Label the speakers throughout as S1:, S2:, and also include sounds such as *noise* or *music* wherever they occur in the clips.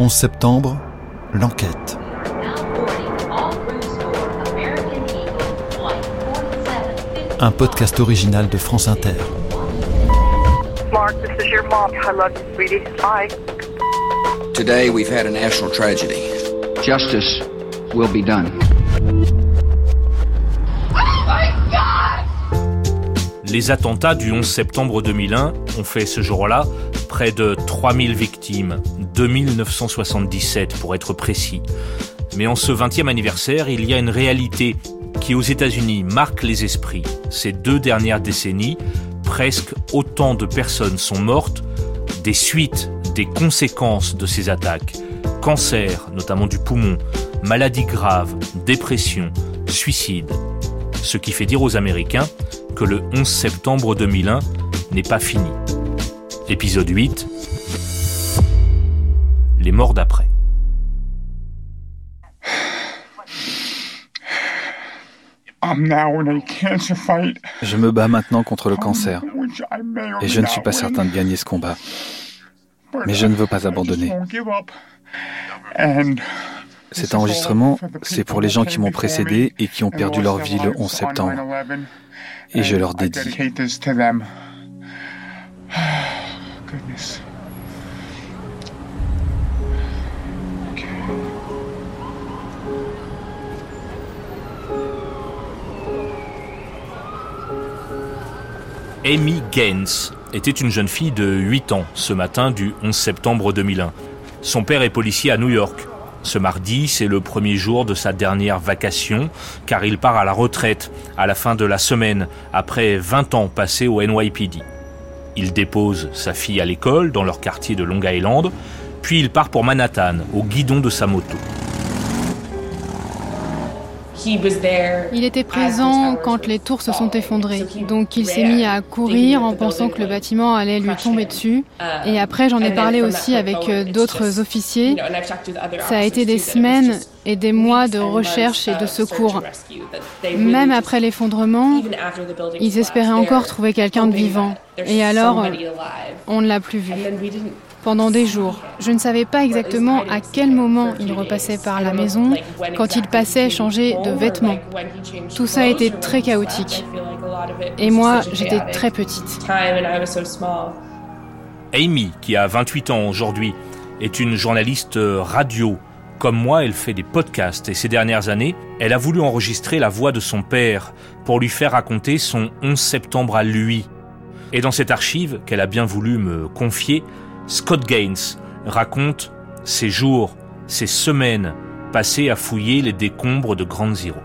S1: 11 septembre, l'enquête. Un podcast original de France Inter.
S2: Mark, this is your mom. I love you, sweetie. Bye.
S3: Today we've had a national tragedy. Justice will be done.
S4: Les attentats du 11 septembre 2001 ont fait ce jour-là près de 3000 victimes, 2977 pour être précis. Mais en ce 20e anniversaire, il y a une réalité qui aux États-Unis marque les esprits. Ces deux dernières décennies, presque autant de personnes sont mortes des suites, des conséquences de ces attaques. Cancer, notamment du poumon, maladies graves, dépression, suicide. Ce qui fait dire aux Américains que le 11 septembre 2001 n'est pas fini. Épisode 8. Les morts d'après.
S5: Je me bats maintenant contre le cancer et je ne suis pas certain de gagner ce combat. Mais je ne veux pas abandonner. Cet enregistrement, c'est pour les gens qui m'ont précédé et qui ont perdu leur vie le 11 septembre. Et je leur dédie. *sighs*
S4: Amy Gaines était une jeune fille de 8 ans ce matin du 11 septembre 2001. Son père est policier à New York. Ce mardi, c'est le premier jour de sa dernière vacation, car il part à la retraite à la fin de la semaine, après 20 ans passés au NYPD. Il dépose sa fille à l'école dans leur quartier de Long Island, puis il part pour Manhattan, au guidon de sa moto.
S6: Il était présent quand les tours se sont effondrées, donc il s'est mis à courir en pensant que le bâtiment allait lui tomber dessus. Et après, j'en ai parlé aussi avec euh, d'autres officiers. Ça a été des semaines et des mois de recherche et de secours. Même après l'effondrement, ils espéraient encore trouver quelqu'un de vivant. Et alors, on ne l'a plus vu pendant des jours. Je ne savais pas exactement à quel moment il repassait par la maison, quand il passait changer de vêtements. Tout ça était très chaotique. Et moi, j'étais très petite.
S4: Amy, qui a 28 ans aujourd'hui, est une journaliste radio. Comme moi, elle fait des podcasts et ces dernières années, elle a voulu enregistrer la voix de son père pour lui faire raconter son 11 septembre à lui. Et dans cette archive qu'elle a bien voulu me confier, Scott Gaines raconte ses jours, ses semaines passées à fouiller les décombres de Grande Zero.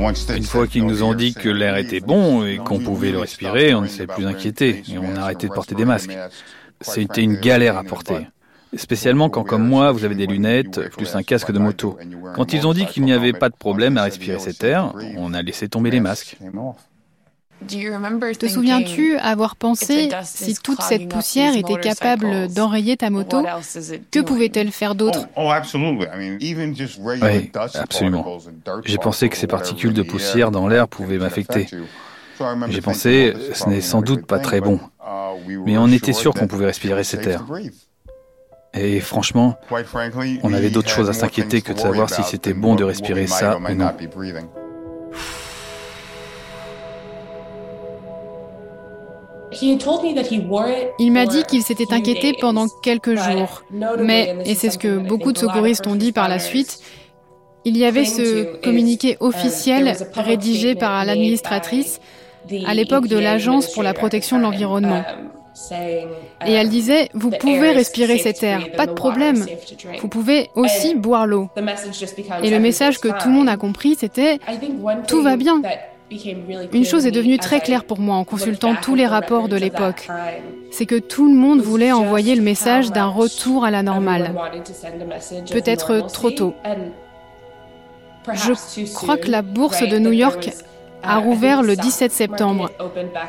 S5: Une fois qu'ils nous ont dit que l'air était bon et qu'on pouvait le respirer, on ne s'est plus inquiété et on a arrêté de porter des masques. C'était une galère à porter. Spécialement quand, comme moi, vous avez des lunettes, plus un casque de moto. Quand ils ont dit qu'il n'y avait pas de problème à respirer cet air, on a laissé tomber les masques.
S6: Te souviens-tu avoir pensé, si toute cette poussière était capable d'enrayer ta moto, que pouvait-elle faire d'autre?
S5: Oui, absolument. J'ai pensé que ces particules de poussière dans l'air pouvaient m'affecter. J'ai pensé, ce n'est sans doute pas très bon, mais on était sûr qu'on pouvait respirer cet air. Et franchement, on avait d'autres choses à s'inquiéter que de savoir si c'était bon de respirer ça ou non.
S6: Il m'a dit qu'il s'était inquiété pendant quelques jours. Mais, et c'est ce que beaucoup de secouristes ont dit par la suite, il y avait ce communiqué uh, officiel rédigé par l'administratrice à l'époque de l'Agence pour la protection de l'environnement. Um, et elle disait, vous pouvez respirer cet air, pas de problème. Vous pouvez aussi boire l'eau. Et le message que tout le monde a compris, c'était, tout va bien. Une chose est devenue très claire pour moi en consultant tous les rapports de l'époque. C'est que tout le monde voulait envoyer le message d'un retour à la normale. Peut-être trop tôt. Je crois que la bourse de New York a rouvert le 17 septembre.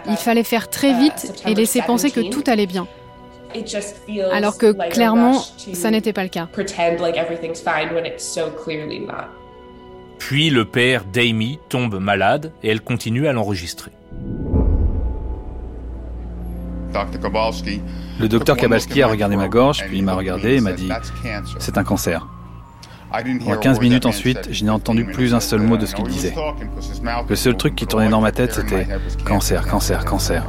S6: Il fallait faire très vite et laisser penser que tout allait bien. Alors que clairement, ça n'était pas le cas.
S4: Puis le père d'Amy tombe malade et elle continue à l'enregistrer.
S5: Le docteur Kabalski a regardé ma gorge, puis il m'a regardé et m'a dit C'est un cancer. Pendant 15 minutes ensuite, je n'ai entendu plus un seul mot de ce qu'il disait. Le seul truc qui tournait dans ma tête, c'était cancer, cancer, cancer.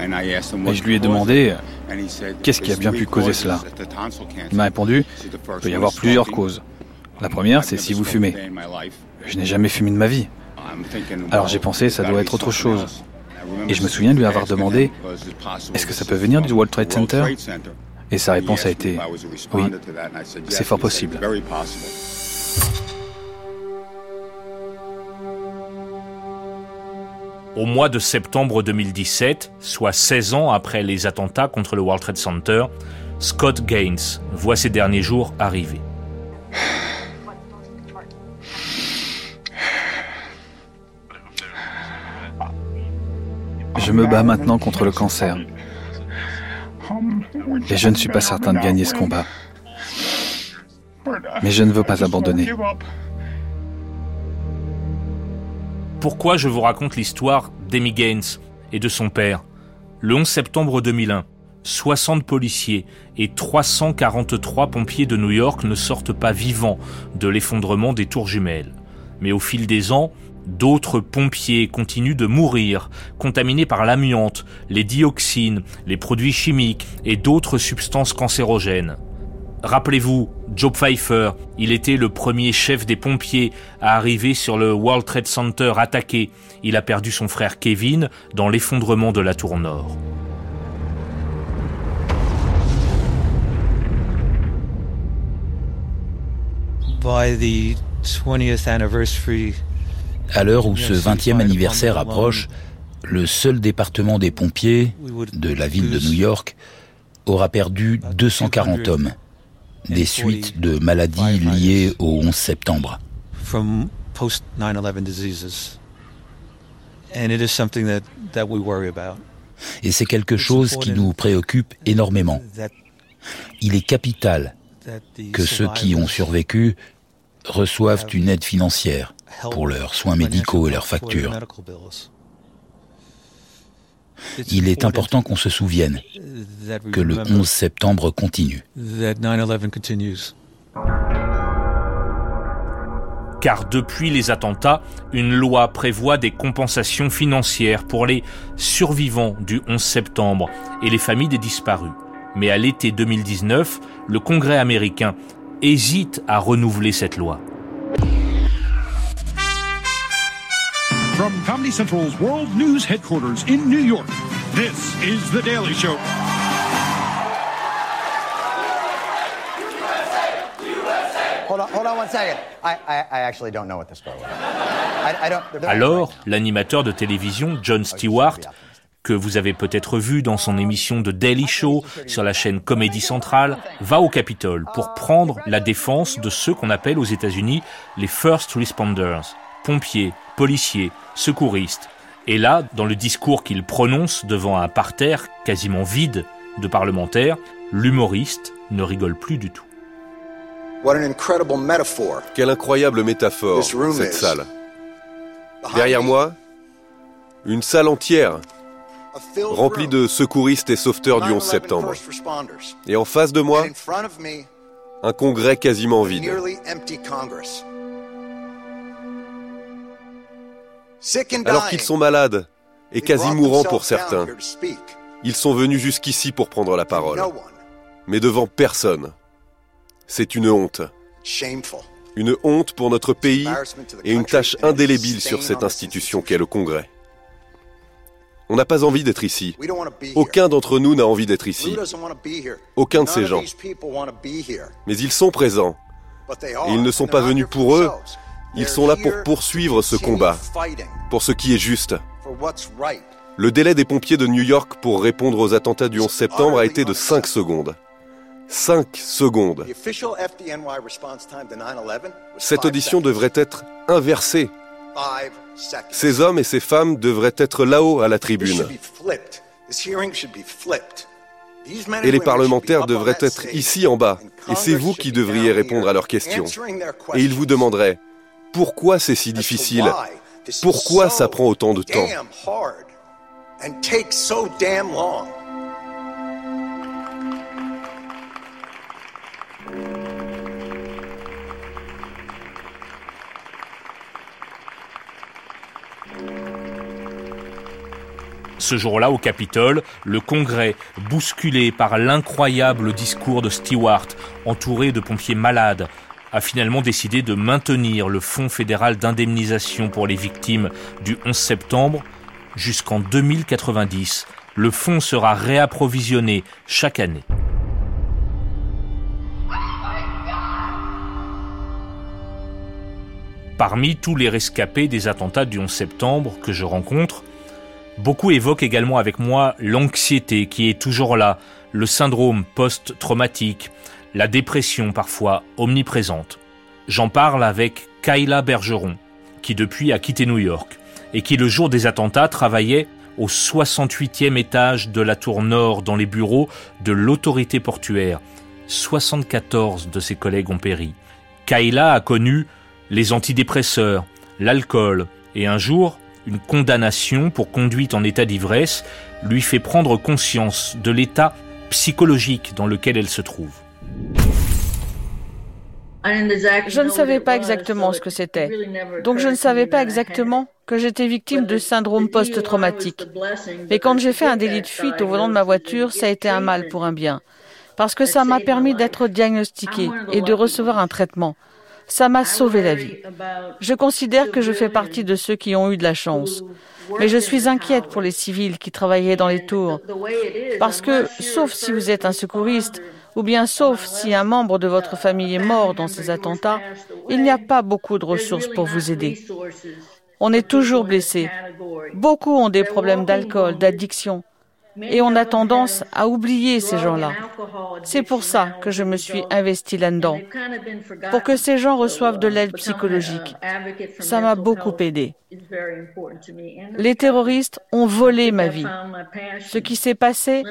S5: Et je lui ai demandé qu'est-ce qui a bien pu causer cela. Il m'a répondu il peut y avoir plusieurs causes. La première, c'est si vous fumez. Je n'ai jamais fumé de ma vie. Alors j'ai pensé ça doit être autre chose. Et je me souviens de lui avoir demandé est-ce que ça peut venir du World Trade Center Et sa réponse a été oui, c'est fort possible.
S4: Au mois de septembre 2017, soit 16 ans après les attentats contre le World Trade Center, Scott Gaines voit ces derniers jours arriver.
S5: Je me bats maintenant contre le cancer. Et je ne suis pas certain de gagner ce combat. Mais je ne veux pas abandonner.
S4: Pourquoi je vous raconte l'histoire d'Amy Gaines et de son père? Le 11 septembre 2001, 60 policiers et 343 pompiers de New York ne sortent pas vivants de l'effondrement des tours jumelles. Mais au fil des ans, d'autres pompiers continuent de mourir, contaminés par l'amiante, les dioxines, les produits chimiques et d'autres substances cancérogènes. Rappelez-vous, Joe Pfeiffer, il était le premier chef des pompiers à arriver sur le World Trade Center attaqué. Il a perdu son frère Kevin dans l'effondrement de la tour nord.
S7: À l'heure où ce 20e anniversaire approche, le seul département des pompiers de la ville de New York aura perdu 240 hommes des suites de maladies liées au 11 septembre. Et c'est quelque chose qui nous préoccupe énormément. Il est capital que ceux qui ont survécu reçoivent une aide financière pour leurs soins médicaux et leurs factures. Il est important qu'on se souvienne que le 11 septembre continue.
S4: Car depuis les attentats, une loi prévoit des compensations financières pour les survivants du 11 septembre et les familles des disparus. Mais à l'été 2019, le Congrès américain hésite à renouveler cette loi.
S8: From Comedy Central's World News headquarters in New York, this is The Daily Show.
S4: Alors, l'animateur de télévision John Stewart que vous avez peut-être vu dans son émission de Daily Show sur la chaîne Comédie Centrale, va au Capitole pour prendre la défense de ceux qu'on appelle aux États-Unis les First Responders, pompiers, policiers, secouristes. Et là, dans le discours qu'il prononce devant un parterre quasiment vide de parlementaires, l'humoriste ne rigole plus du tout.
S9: Quelle incroyable métaphore, cette salle. Derrière moi, une salle entière remplie de secouristes et sauveteurs du 11 septembre. Et en face de moi, un congrès quasiment vide. Alors qu'ils sont malades et quasi mourants pour certains, ils sont venus jusqu'ici pour prendre la parole. Mais devant personne. C'est une honte. Une honte pour notre pays et une tâche indélébile sur cette institution qu'est le Congrès. On n'a pas envie d'être ici. Aucun d'entre nous n'a envie d'être ici. Aucun de ces gens. Mais ils sont présents. Et ils ne sont pas venus pour eux, ils sont là pour poursuivre ce combat, pour ce qui est juste. Le délai des pompiers de New York pour répondre aux attentats du 11 septembre a été de 5 secondes. 5 secondes. Cette audition devrait être inversée. Ces hommes et ces femmes devraient être là-haut à la tribune. Et les parlementaires devraient être ici en bas. Et c'est vous qui devriez répondre à leurs questions. Et ils vous demanderaient, pourquoi c'est si difficile Pourquoi ça prend autant de temps?
S4: Ce jour-là, au Capitole, le Congrès, bousculé par l'incroyable discours de Stewart, entouré de pompiers malades, a finalement décidé de maintenir le Fonds fédéral d'indemnisation pour les victimes du 11 septembre jusqu'en 2090. Le fonds sera réapprovisionné chaque année. Parmi tous les rescapés des attentats du 11 septembre que je rencontre, Beaucoup évoquent également avec moi l'anxiété qui est toujours là, le syndrome post-traumatique, la dépression parfois omniprésente. J'en parle avec Kayla Bergeron, qui depuis a quitté New York et qui le jour des attentats travaillait au 68e étage de la tour nord dans les bureaux de l'autorité portuaire. 74 de ses collègues ont péri. Kayla a connu les antidépresseurs, l'alcool et un jour, une condamnation pour conduite en état d'ivresse lui fait prendre conscience de l'état psychologique dans lequel elle se trouve.
S10: Je ne savais pas exactement ce que c'était. Donc je ne savais pas exactement que j'étais victime de syndrome post-traumatique. Mais quand j'ai fait un délit de fuite au volant de ma voiture, ça a été un mal pour un bien. Parce que ça m'a permis d'être diagnostiqué et de recevoir un traitement. Ça m'a sauvé la vie. Je considère que je fais partie de ceux qui ont eu de la chance. Mais je suis inquiète pour les civils qui travaillaient dans les tours. Parce que, sauf si vous êtes un secouriste, ou bien sauf si un membre de votre famille est mort dans ces attentats, il n'y a pas beaucoup de ressources pour vous aider. On est toujours blessé. Beaucoup ont des problèmes d'alcool, d'addiction et on a tendance à oublier ces gens-là. C'est pour ça que je me suis investi là-dedans, pour que ces gens reçoivent de l'aide psychologique. Ça m'a beaucoup aidé. Les terroristes ont volé ma vie. Ce qui s'est passé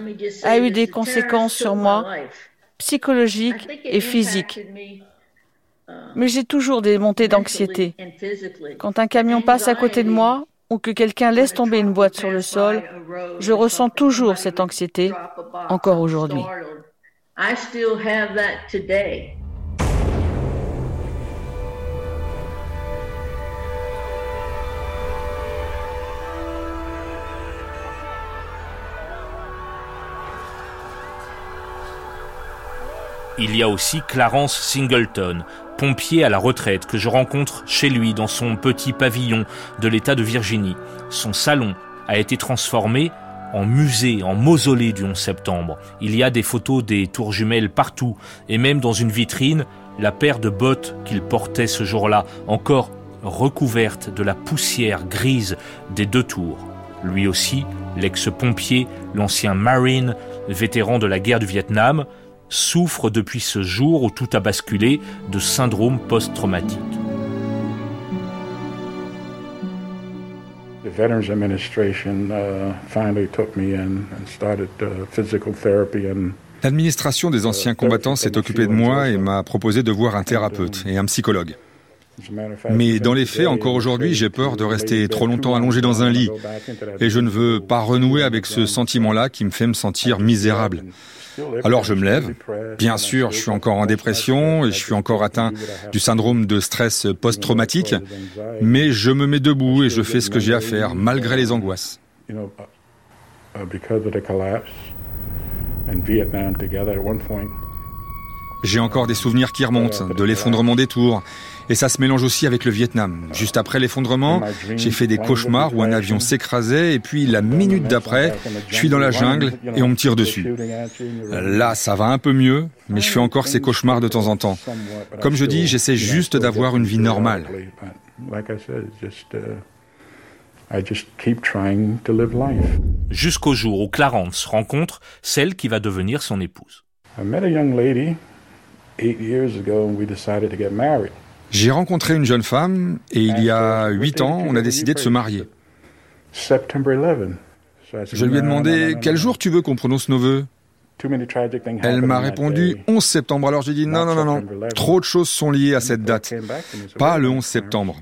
S10: a eu des conséquences sur moi, psychologiques et physiques. Mais j'ai toujours des montées d'anxiété. Quand un camion passe à côté de moi, ou que quelqu'un laisse tomber une boîte sur le sol, je ressens toujours cette anxiété, encore aujourd'hui.
S4: Il y a aussi Clarence Singleton, pompier à la retraite que je rencontre chez lui dans son petit pavillon de l'État de Virginie. Son salon a été transformé en musée, en mausolée du 11 septembre. Il y a des photos des tours jumelles partout, et même dans une vitrine, la paire de bottes qu'il portait ce jour-là, encore recouverte de la poussière grise des deux tours. Lui aussi, l'ex-pompier, l'ancien Marine, vétéran de la guerre du Vietnam, souffre depuis ce jour où tout a basculé de syndrome post-traumatique.
S11: L'administration des anciens combattants s'est occupée de moi et m'a proposé de voir un thérapeute et un psychologue. Mais dans les faits, encore aujourd'hui, j'ai peur de rester trop longtemps allongé dans un lit. Et je ne veux pas renouer avec ce sentiment-là qui me fait me sentir misérable. Alors je me lève. Bien sûr, je suis encore en dépression et je suis encore atteint du syndrome de stress post-traumatique, mais je me mets debout et je fais ce que j'ai à faire malgré les angoisses. J'ai encore des souvenirs qui remontent de l'effondrement des tours et ça se mélange aussi avec le Vietnam. Juste après l'effondrement, j'ai fait des cauchemars où un avion s'écrasait et puis la minute d'après, je suis dans la jungle et on me tire dessus. Là, ça va un peu mieux, mais je fais encore ces cauchemars de temps en temps. Comme je dis, j'essaie juste d'avoir une vie normale.
S4: Jusqu'au jour où Clarence rencontre celle qui va devenir son épouse.
S11: J'ai rencontré une jeune femme et il y a huit ans, on a décidé de se marier. Je lui ai demandé quel jour tu veux qu'on prononce nos voeux. Elle m'a répondu 11 septembre. Alors j'ai dit non, non, non, non. Trop de choses sont liées à cette date. Pas le 11 septembre.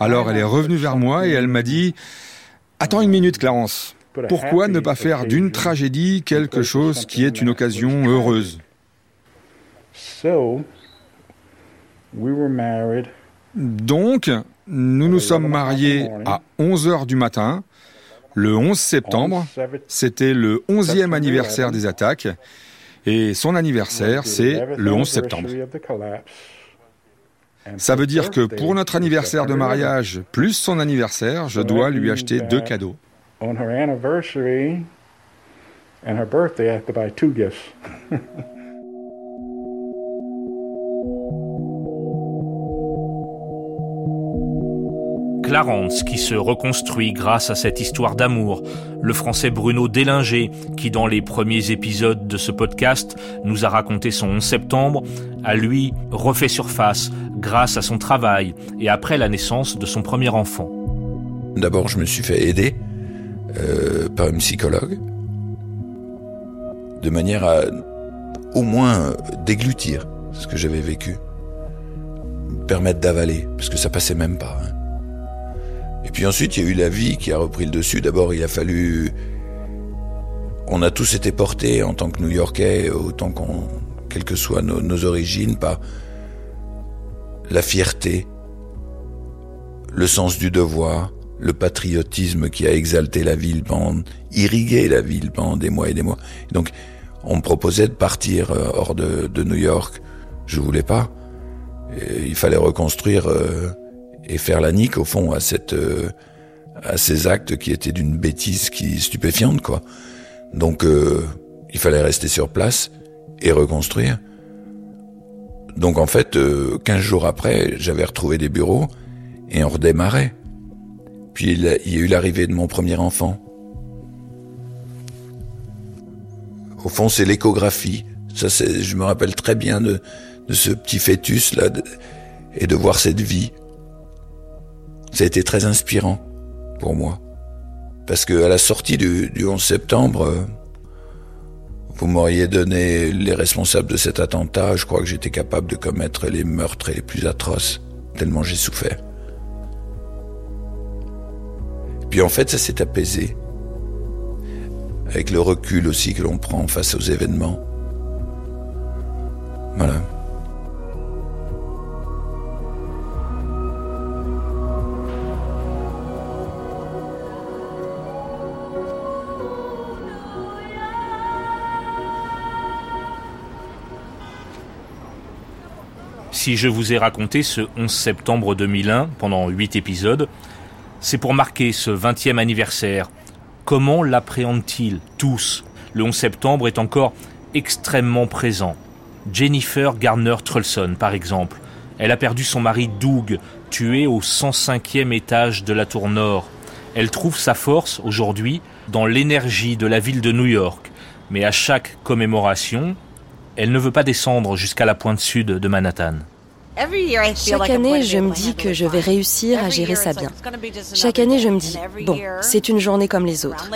S11: Alors elle est revenue vers moi et elle m'a dit Attends une minute, Clarence. Pourquoi ne pas faire d'une tragédie quelque chose qui est une occasion heureuse? Donc, nous nous sommes mariés à 11 heures du matin, le 11 septembre. C'était le 11e anniversaire des attaques. Et son anniversaire, c'est le 11 septembre. Ça veut dire que pour notre anniversaire de mariage plus son anniversaire, je dois lui acheter deux cadeaux.
S4: Clarence qui se reconstruit grâce à cette histoire d'amour, le français Bruno Délinger qui dans les premiers épisodes de ce podcast nous a raconté son 11 septembre, a lui refait surface grâce à son travail et après la naissance de son premier enfant.
S12: D'abord je me suis fait aider euh, par une psychologue de manière à au moins déglutir ce que j'avais vécu, permettre d'avaler, parce que ça passait même pas. Hein. Et puis ensuite, il y a eu la vie qui a repris le dessus. D'abord, il a fallu... On a tous été portés en tant que New-Yorkais, autant qu'on, quelles que soient nos, origines, par la fierté, le sens du devoir, le patriotisme qui a exalté la ville pendant, irrigué la ville pendant des mois et des mois. Donc, on me proposait de partir euh, hors de, New York. Je voulais pas. il fallait reconstruire euh, et faire la nique au fond à cette euh, à ces actes qui étaient d'une bêtise qui stupéfiante quoi. Donc euh, il fallait rester sur place et reconstruire. Donc en fait, euh, 15 jours après, j'avais retrouvé des bureaux et on redémarrait. Puis il, y a eu l'arrivée de mon premier enfant. Au fond, c'est l'échographie. Ça, c'est, je me rappelle très bien de, ce petit fœtus là et de voir cette vie. Ça a été très inspirant pour moi. Parce que à la sortie du, 11 septembre, euh, vous m'auriez donné les responsables de cet attentat, je crois que j'étais capable de commettre les meurtres les plus atroces, tellement j'ai souffert. Puis en fait, ça s'est apaisé. Avec le recul aussi que l'on prend face aux événements. Voilà.
S4: Si je vous ai raconté ce 11 septembre 2001 pendant 8 épisodes, c'est pour marquer ce 20e anniversaire. Comment l'appréhendent-ils tous? Le 11 septembre est encore extrêmement présent. Jennifer Garner Trulson, par exemple. Elle a perdu son mari Doug, tué au 105e étage de la tour nord. Elle trouve sa force aujourd'hui dans l'énergie de la ville de New York. Mais à chaque commémoration, elle ne veut pas descendre jusqu'à la pointe sud de Manhattan.
S13: Chaque année, je me dis que je vais réussir à gérer ça bien. Chaque année, je me dis, bon, c'est une journée comme les autres.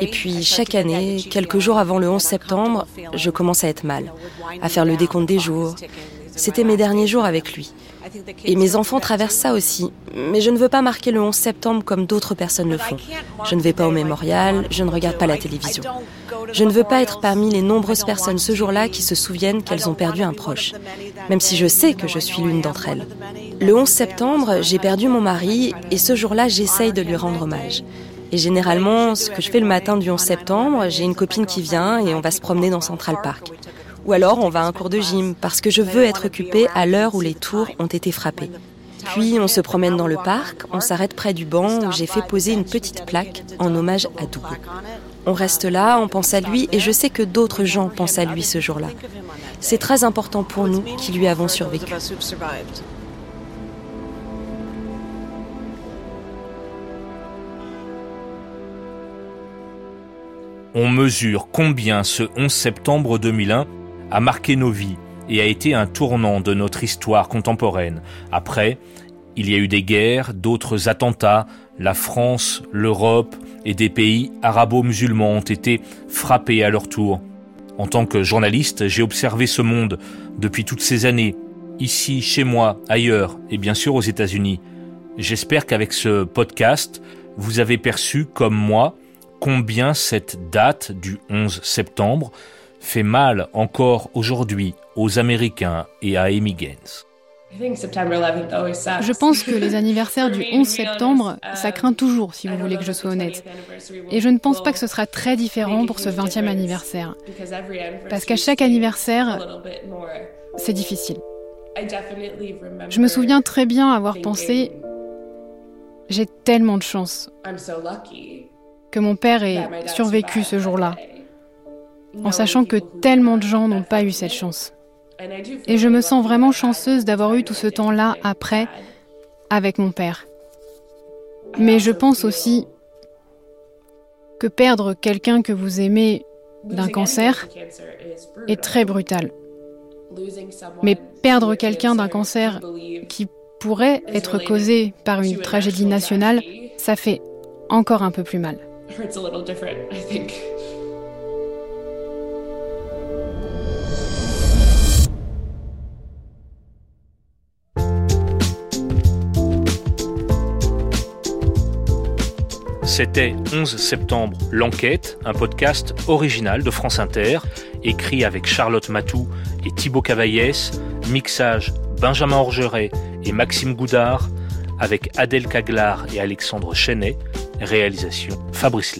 S13: Et puis, chaque année, quelques jours avant le 11 septembre, je commence à être mal, à faire le décompte des jours. C'était mes derniers jours avec lui. Et mes enfants traversent ça aussi. Mais je ne veux pas marquer le 11 septembre comme d'autres personnes le font. Je ne vais pas au mémorial, je ne regarde pas la télévision. Je ne veux pas être parmi les nombreuses personnes ce jour-là qui se souviennent qu'elles ont perdu un proche, même si je sais que je suis l'une d'entre elles. Le 11 septembre, j'ai perdu mon mari et ce jour-là, j'essaye de lui rendre hommage. Et généralement, ce que je fais le matin du 11 septembre, j'ai une copine qui vient et on va se promener dans Central Park. Ou alors on va à un cours de gym parce que je veux être occupée à l'heure où les tours ont été frappées. Puis on se promène dans le parc, on s'arrête près du banc où j'ai fait poser une petite plaque en hommage à Doug. On reste là, on pense à lui et je sais que d'autres gens pensent à lui ce jour-là. C'est très important pour nous qui lui avons survécu.
S4: On mesure combien ce 11 septembre 2001 a marqué nos vies et a été un tournant de notre histoire contemporaine. Après, il y a eu des guerres, d'autres attentats, la France, l'Europe et des pays arabo-musulmans ont été frappés à leur tour. En tant que journaliste, j'ai observé ce monde depuis toutes ces années, ici, chez moi, ailleurs et bien sûr aux États-Unis. J'espère qu'avec ce podcast, vous avez perçu, comme moi, combien cette date du 11 septembre fait mal encore aujourd'hui aux Américains et à Amy Gaines.
S6: Je pense que les anniversaires du *laughs* 11 septembre, ça craint toujours, si vous voulez que je sois honnête. Et je ne pense pas que ce sera très différent pour ce 20e anniversaire. Parce qu'à chaque anniversaire, c'est difficile. Je me souviens très bien avoir pensé, j'ai tellement de chance que mon père ait survécu ce jour-là, en sachant que tellement de gens n'ont pas eu cette chance. Et je me sens vraiment chanceuse d'avoir eu tout ce temps-là après avec mon père. Mais je pense aussi que perdre quelqu'un que vous aimez d'un cancer est très brutal. Mais perdre quelqu'un d'un cancer qui pourrait être causé par une tragédie nationale, ça fait encore un peu plus mal.
S4: C'était 11 septembre, L'Enquête, un podcast original de France Inter, écrit avec Charlotte Matou et Thibaut Cavaillès, mixage Benjamin Orgeret et Maxime Goudard, avec Adèle Caglar et Alexandre Chenet, réalisation Fabrice.